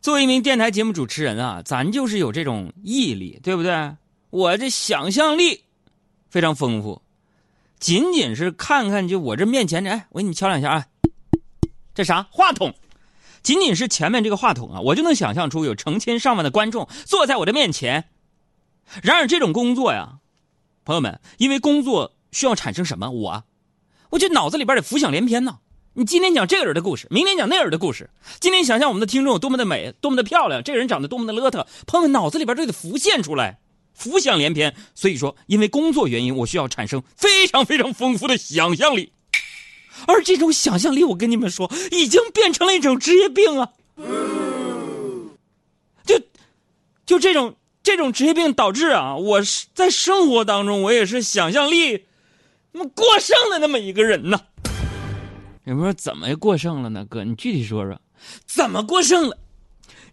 作为一名电台节目主持人啊，咱就是有这种毅力，对不对？我这想象力非常丰富，仅仅是看看就我这面前这，哎，我给你敲两下啊，这啥话筒？仅仅是前面这个话筒啊，我就能想象出有成千上万的观众坐在我的面前。然而这种工作呀，朋友们，因为工作需要产生什么？我，我就脑子里边得浮想联翩呢。你今天讲这个人的故事，明天讲那个人的故事。今天想象我们的听众有多么的美，多么的漂亮，这个人长得多么的邋遢，朋友们脑子里边都得浮现出来，浮想联翩。所以说，因为工作原因，我需要产生非常非常丰富的想象力。而这种想象力，我跟你们说，已经变成了一种职业病啊！就就这种这种职业病导致啊，我是在生活当中，我也是想象力那么过剩的那么一个人呢。有人说怎么过剩了呢？哥，你具体说说，怎么过剩了？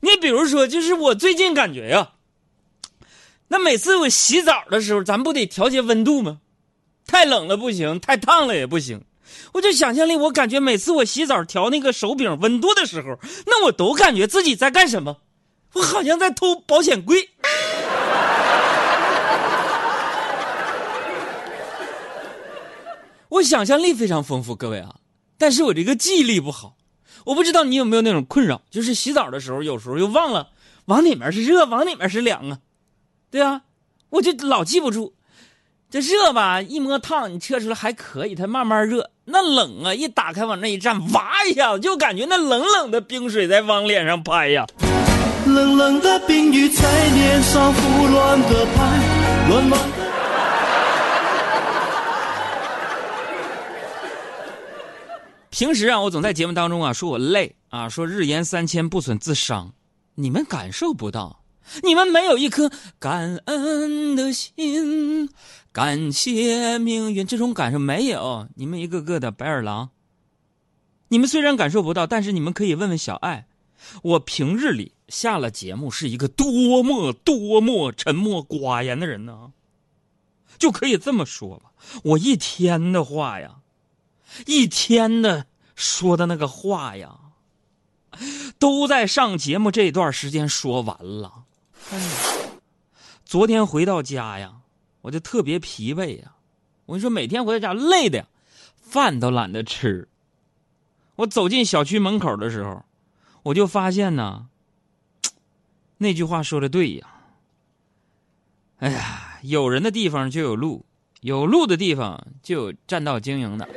你比如说，就是我最近感觉呀，那每次我洗澡的时候，咱不得调节温度吗？太冷了不行，太烫了也不行。我就想象力，我感觉每次我洗澡调那个手柄温度的时候，那我都感觉自己在干什么？我好像在偷保险柜。我想象力非常丰富，各位啊。但是我这个记忆力不好，我不知道你有没有那种困扰，就是洗澡的时候，有时候又忘了往哪面是热，往哪面是凉啊？对啊，我就老记不住。这热吧，一摸烫，你测出来还可以，它慢慢热。那冷啊，一打开往那一站，哇一下子就感觉那冷冷的冰水在往脸上拍呀。冷冷的冰雨在脸上胡乱的拍，乱乱的。平时啊，我总在节目当中啊说我累啊，说日言三千不损自伤，你们感受不到，你们没有一颗感恩的心，感谢命运这种感受没有。你们一个个的白眼狼，你们虽然感受不到，但是你们可以问问小爱，我平日里下了节目是一个多么多么沉默寡言的人呢？就可以这么说吧，我一天的话呀。一天的说的那个话呀，都在上节目这段时间说完了。昨天回到家呀，我就特别疲惫呀。我跟你说，每天回到家累的呀，饭都懒得吃。我走进小区门口的时候，我就发现呢，那句话说的对呀。哎呀，有人的地方就有路，有路的地方就有占道经营的。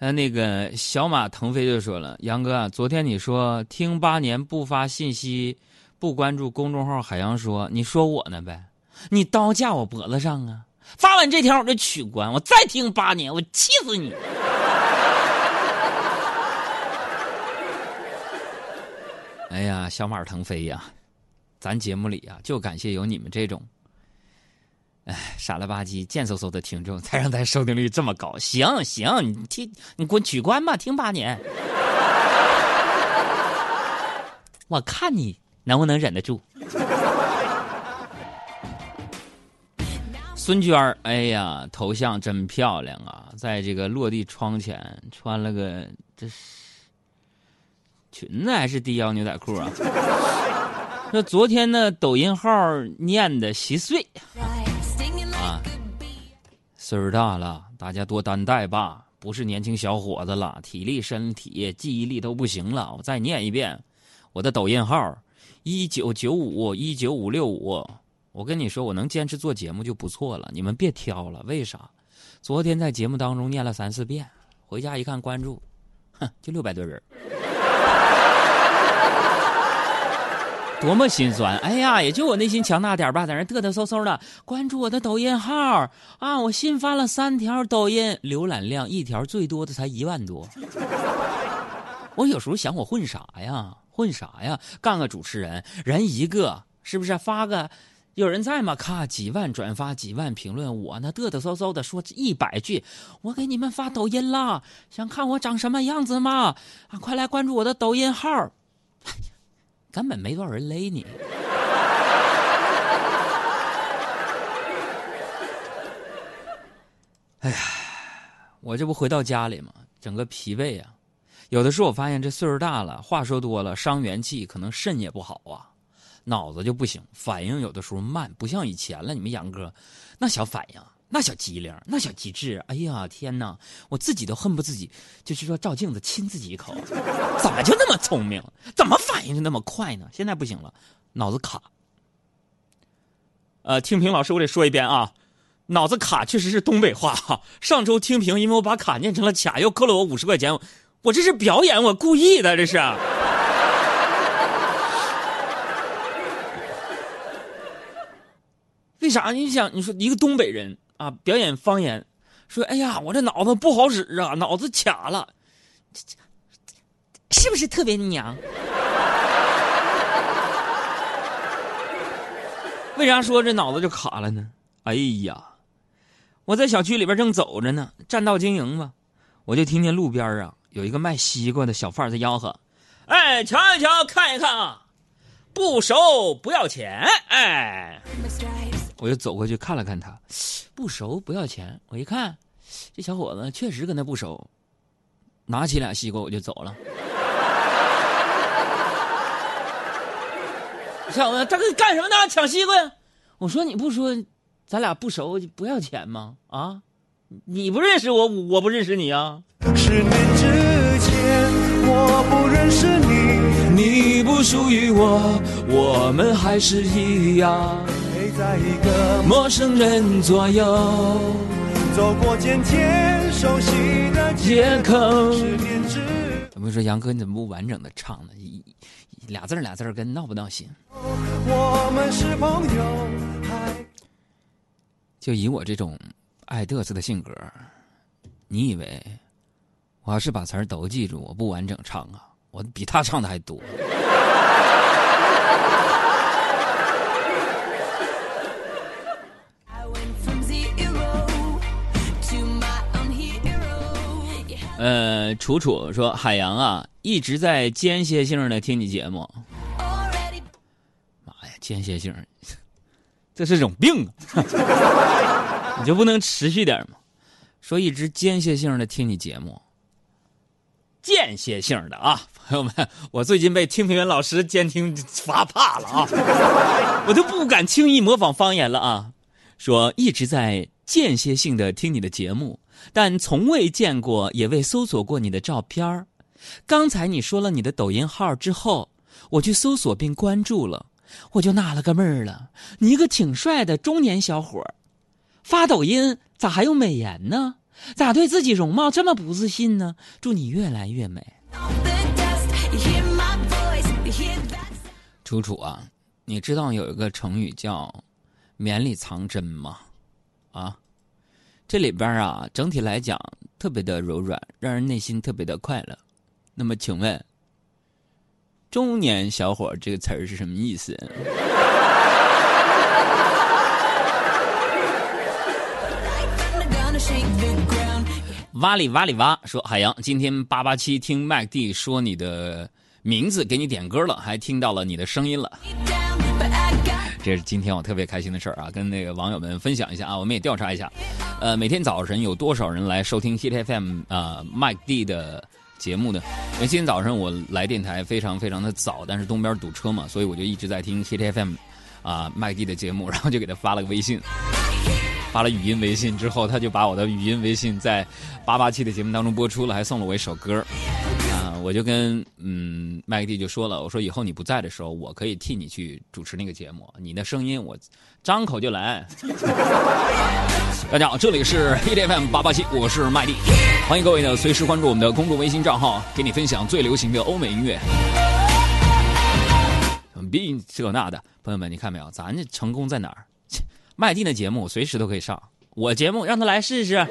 呃，那个小马腾飞就说了：“杨哥，昨天你说听八年不发信息，不关注公众号海洋说，你说我呢呗？你刀架我脖子上啊！发完这条我就取关，我再听八年，我气死你！” 哎呀，小马腾飞呀，咱节目里啊，就感谢有你们这种。哎，傻了吧唧、贱嗖嗖的听众，才让咱收听率这么高。行行，你听，你给我取关吧，听八年，我看你能不能忍得住。孙娟哎呀，头像真漂亮啊，在这个落地窗前穿了个这是裙子还是低腰牛仔裤啊？那昨天呢，抖音号念的稀碎。岁数大了，大家多担待吧。不是年轻小伙子了，体力、身体、记忆力都不行了。我再念一遍，我的抖音号：一九九五一九五六五。我跟你说，我能坚持做节目就不错了。你们别挑了，为啥？昨天在节目当中念了三四遍，回家一看关注，哼，就六百多人。多么心酸！哎呀，也就我内心强大点吧，在那嘚嘚嗖嗖的关注我的抖音号啊！我新发了三条抖音，浏览量一条最多的才一万多。我有时候想，我混啥呀？混啥呀？干个主持人，人一个是不是？发个有人在吗？咔，几万转发，几万评论，我呢嘚嘚嗖嗖的说一百句。我给你们发抖音啦，想看我长什么样子吗？啊，快来关注我的抖音号。根本没多少人勒你。哎呀，我这不回到家里吗？整个疲惫啊。有的时候我发现这岁数大了，话说多了，伤元气，可能肾也不好啊，脑子就不行，反应有的时候慢，不像以前了。你们杨哥，那小反应，那小机灵，那小机智，哎呀天哪，我自己都恨不自己，就是说照镜子亲自己一口，怎么就那么聪明？怎么反应就那么快呢？现在不行了，脑子卡。呃，听评老师，我得说一遍啊，脑子卡确实是东北话。上周听评，因为我把卡念成了卡，又扣了我五十块钱。我这是表演，我故意的，这是。为啥？你想，你说一个东北人啊，表演方言，说：“哎呀，我这脑子不好使啊，脑子卡了，是不是特别娘？” 为啥说这脑子就卡了呢？哎呀，我在小区里边正走着呢，占道经营嘛，我就听见路边啊。有一个卖西瓜的小贩在吆喝：“哎，瞧一瞧，看一看啊，不熟不要钱。”哎，我就走过去看了看他，不熟不要钱。我一看，这小伙子确实跟他不熟，拿起俩西瓜我就走了。小子，这个干什么呢？抢西瓜呀！我说你不说，咱俩不熟不要钱吗？啊，你不认识我，我不认识你啊。十年之前，我不认识你，你不属于我，我们还是一样在一个陌生人左右，走过渐渐熟悉的街口。十年之，怎么说杨哥你怎么不完整的唱呢？一俩字俩字跟闹不闹心？我们是朋友，就以我这种爱嘚瑟的性格，你以为？我要是把词儿都记住，我不完整唱啊，我比他唱的还多。呃，楚楚说：“海洋啊，一直在间歇性的听你节目。妈呀，间歇性，这是种病啊！你就不能持续点吗？说一直间歇性的听你节目。”间歇性的啊，朋友们，我最近被听评员老师监听罚怕了啊，我都不敢轻易模仿方言了啊。说一直在间歇性的听你的节目，但从未见过，也未搜索过你的照片刚才你说了你的抖音号之后，我去搜索并关注了，我就纳了个闷儿了。你一个挺帅的中年小伙儿发抖音咋还用美颜呢？咋对自己容貌这么不自信呢？祝你越来越美。楚楚啊，你知道有一个成语叫“绵里藏针”吗？啊，这里边啊，整体来讲特别的柔软，让人内心特别的快乐。那么，请问“中年小伙”这个词儿是什么意思？哇里哇里哇说：“海洋，今天八八七听麦蒂说你的名字，给你点歌了，还听到了你的声音了。这是今天我特别开心的事儿啊！跟那个网友们分享一下啊，我们也调查一下，呃，每天早晨有多少人来收听 Hit FM 啊麦蒂的节目呢？因为今天早上我来电台非常非常的早，但是东边堵车嘛，所以我就一直在听 Hit FM 啊麦蒂的节目，然后就给他发了个微信。”发了语音微信之后，他就把我的语音微信在八八七的节目当中播出了，还送了我一首歌！我就跟嗯麦蒂就说了，我说以后你不在的时候，我可以替你去主持那个节目，你的声音我张口就来。大家好，这里是 Hit FM 八八七，我是麦蒂，欢迎各位呢随时关注我们的公众微信账号，给你分享最流行的欧美音乐。毕竟这那的，朋友们，你看没有？咱这成功在哪儿？麦蒂的节目随时都可以上，我节目让他来试试。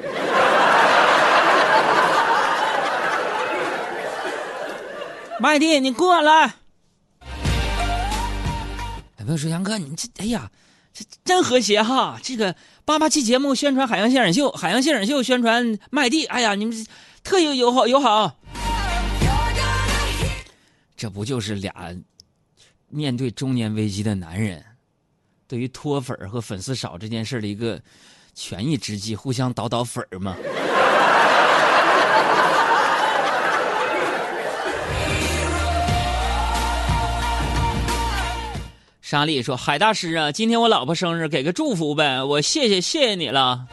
麦蒂，你过来。有朋友说：“杨哥，你这哎呀，这真和谐哈！这个八八七节目宣传海洋现场秀，海洋现场秀宣传麦蒂，哎呀，你们特有友好友好。这不就是俩面对中年危机的男人？”对于脱粉和粉丝少这件事的一个权宜之计，互相倒倒粉儿沙莉说：“海大师啊，今天我老婆生日，给个祝福呗，我谢谢谢谢你了。”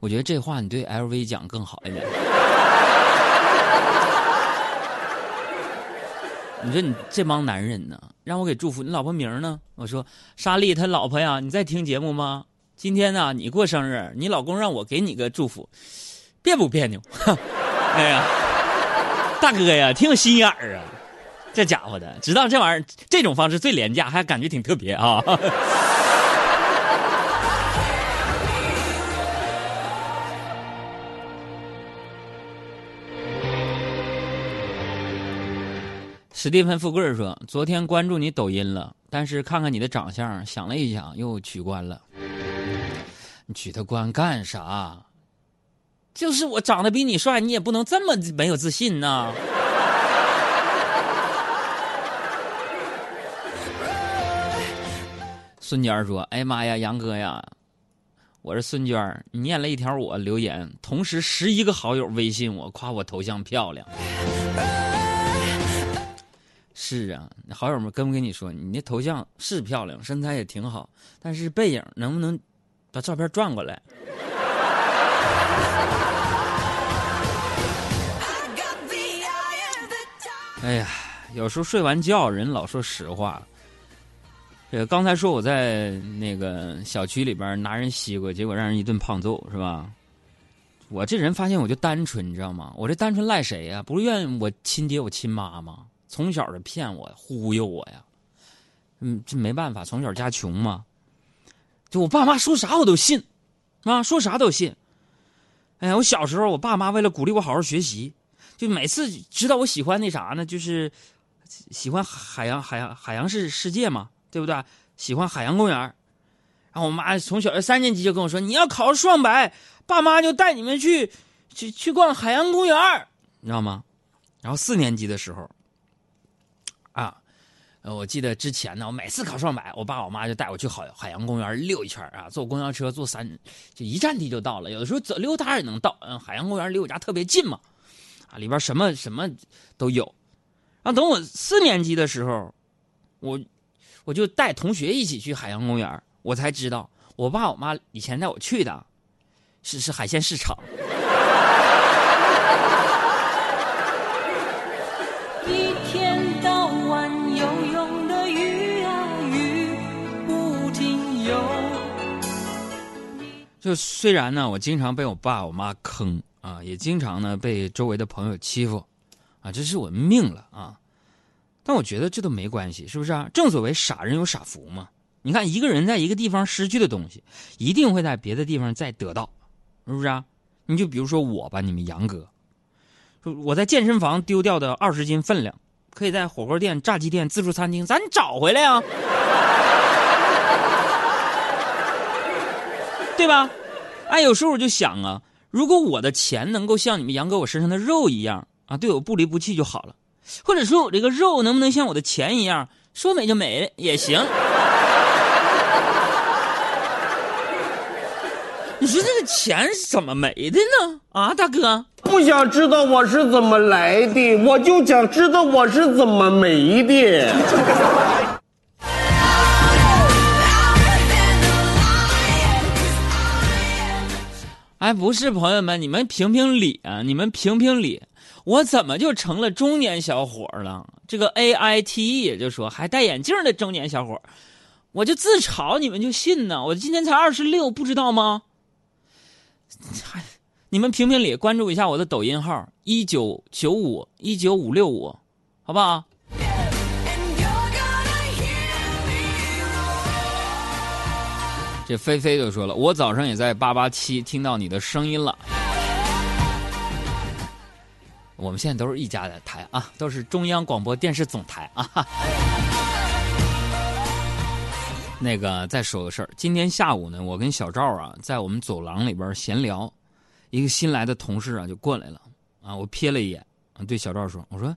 我觉得这话你对 LV 讲更好一点。你说你这帮男人呢，让我给祝福，你老婆名呢？我说莎莉他老婆呀，你在听节目吗？今天呢，你过生日，你老公让我给你个祝福，别不别扭？哎呀，大哥呀，挺有心眼儿啊，这家伙的，知道这玩意儿这种方式最廉价，还感觉挺特别啊。史蒂芬·富贵说：“昨天关注你抖音了，但是看看你的长相，想了一想，又取关了。你取他关干啥？就是我长得比你帅，你也不能这么没有自信呐。”孙娟说：“哎妈呀，杨哥呀，我是孙娟，你念了一条我留言，同时十一个好友微信我，夸我头像漂亮。”是啊，好友们跟不跟你说，你那头像是漂亮，身材也挺好，但是背影能不能把照片转过来？哎呀，有时候睡完觉人老说实话。呃，刚才说我在那个小区里边拿人西瓜，结果让人一顿胖揍，是吧？我这人发现我就单纯，你知道吗？我这单纯赖谁呀？不是怨我亲爹我亲妈吗？从小就骗我、忽悠我呀，嗯，这没办法，从小家穷嘛，就我爸妈说啥我都信，啊，说啥都信。哎呀，我小时候我爸妈为了鼓励我好好学习，就每次知道我喜欢那啥呢，就是喜欢海洋、海洋、海洋是世界嘛，对不对？喜欢海洋公园。然后我妈从小学三年级就跟我说：“你要考双百，爸妈就带你们去去去逛海洋公园，你知道吗？”然后四年级的时候。啊，我记得之前呢，我每次考双百，我爸我妈就带我去海海洋公园溜一圈啊，坐公交车坐三，就一站地就到了。有的时候走溜达也能到。嗯，海洋公园离我家特别近嘛，里边什么什么都有。然后等我四年级的时候，我我就带同学一起去海洋公园，我才知道我爸我妈以前带我去的，是是海鲜市场。就虽然呢，我经常被我爸我妈坑啊，也经常呢被周围的朋友欺负，啊，这是我命了啊。但我觉得这都没关系，是不是啊？正所谓傻人有傻福嘛。你看，一个人在一个地方失去的东西，一定会在别的地方再得到，是不是啊？你就比如说我吧，你们杨哥，我在健身房丢掉的二十斤分量，可以在火锅店、炸鸡店、自助餐厅咱找回来呀。对吧？哎，有时候我就想啊，如果我的钱能够像你们杨哥我身上的肉一样啊，对我不离不弃就好了。或者说我这个肉能不能像我的钱一样，说没就没也行。你说这个钱是怎么没的呢？啊，大哥，不想知道我是怎么来的，我就想知道我是怎么没的。哎，不是朋友们，你们评评理啊！你们评评理，我怎么就成了中年小伙了？这个 A I T E 也就说还戴眼镜的中年小伙，我就自嘲，你们就信呢？我今年才二十六，不知道吗？你们评评理，关注一下我的抖音号一九九五一九五六五，好不好？这菲菲就说了：“我早上也在八八七听到你的声音了。我们现在都是一家的台啊，都是中央广播电视总台啊。那个再说个事儿，今天下午呢，我跟小赵啊在我们走廊里边闲聊，一个新来的同事啊就过来了啊，我瞥了一眼，对小赵说：我说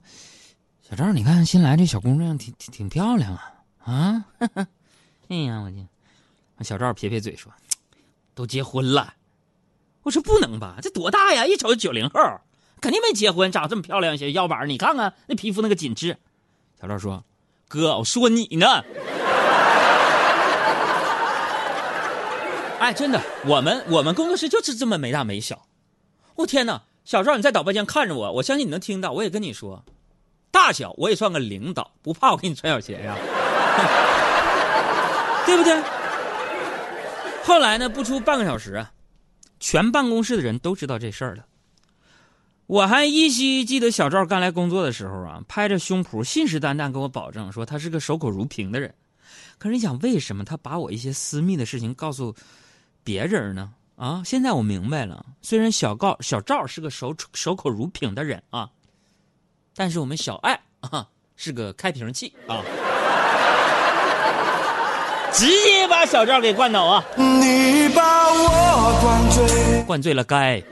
小赵，你看新来这小姑娘挺挺挺漂亮啊啊！哎呀，我天！”小赵撇撇嘴说：“都结婚了。”我说：“不能吧？这多大呀？一瞅九零后，肯定没结婚，长这么漂亮，小腰板你看看那皮肤那个紧致。小赵说：“哥，我说你呢。”哎，真的，我们我们工作室就是这么没大没小。我天哪，小赵你在导播间看着我，我相信你能听到。我也跟你说，大小我也算个领导，不怕我给你穿小鞋呀，对不对？后来呢，不出半个小时啊，全办公室的人都知道这事儿了。我还依稀记得小赵刚来工作的时候啊，拍着胸脯信誓旦旦跟我保证说他是个守口如瓶的人。可是你想，为什么他把我一些私密的事情告诉？别人呢？啊，现在我明白了。虽然小告小赵是个守守口如瓶的人啊，但是我们小爱啊是个开瓶器啊，直接把小赵给灌倒啊！你把我灌醉，灌醉了该。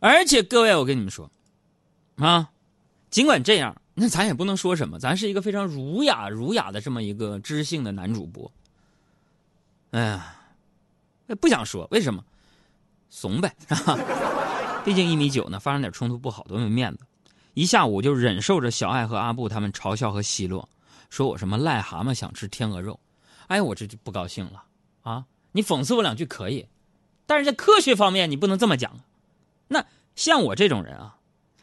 而且各位，我跟你们说，啊，尽管这样。那咱也不能说什么，咱是一个非常儒雅、儒雅的这么一个知性的男主播。哎呀，不想说为什么，怂呗，啊？毕竟一米九呢，发生点冲突不好，多没面子。一下午就忍受着小爱和阿布他们嘲笑和奚落，说我什么癞蛤蟆想吃天鹅肉，哎，我这就不高兴了啊！你讽刺我两句可以，但是在科学方面你不能这么讲。那像我这种人啊。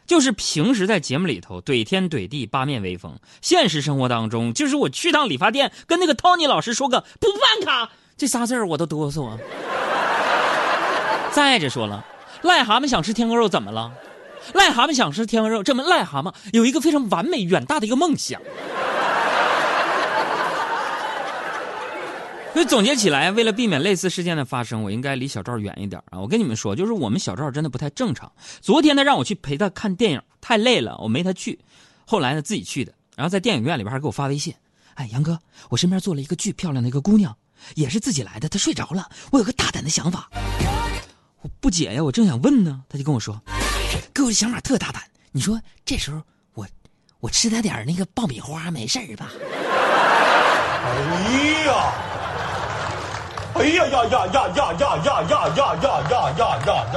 就是平时在节目里头怼天怼地八面威风，现实生活当中就是我去趟理发店，跟那个 Tony 老师说个不办卡这仨字我都哆嗦啊。再者说了，癞蛤蟆想吃天鹅肉怎么了？癞蛤蟆想吃天鹅肉，证明癞蛤蟆有一个非常完美远大的一个梦想。所以总结起来，为了避免类似事件的发生，我应该离小赵远一点啊！我跟你们说，就是我们小赵真的不太正常。昨天他让我去陪他看电影，太累了，我没他去。后来呢，自己去的。然后在电影院里边还给我发微信：“哎，杨哥，我身边坐了一个巨漂亮的一个姑娘，也是自己来的。她睡着了，我有个大胆的想法。”我不解呀，我正想问呢，他就跟我说：“哥，我的想法特大胆，你说这时候我我吃他点那个爆米花没事吧？”哎呀！哎呀呀呀呀呀呀呀呀呀呀呀呀呀呀！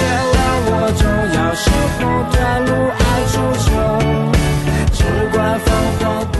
原谅我重要时候短路爱出糗，只管疯狂。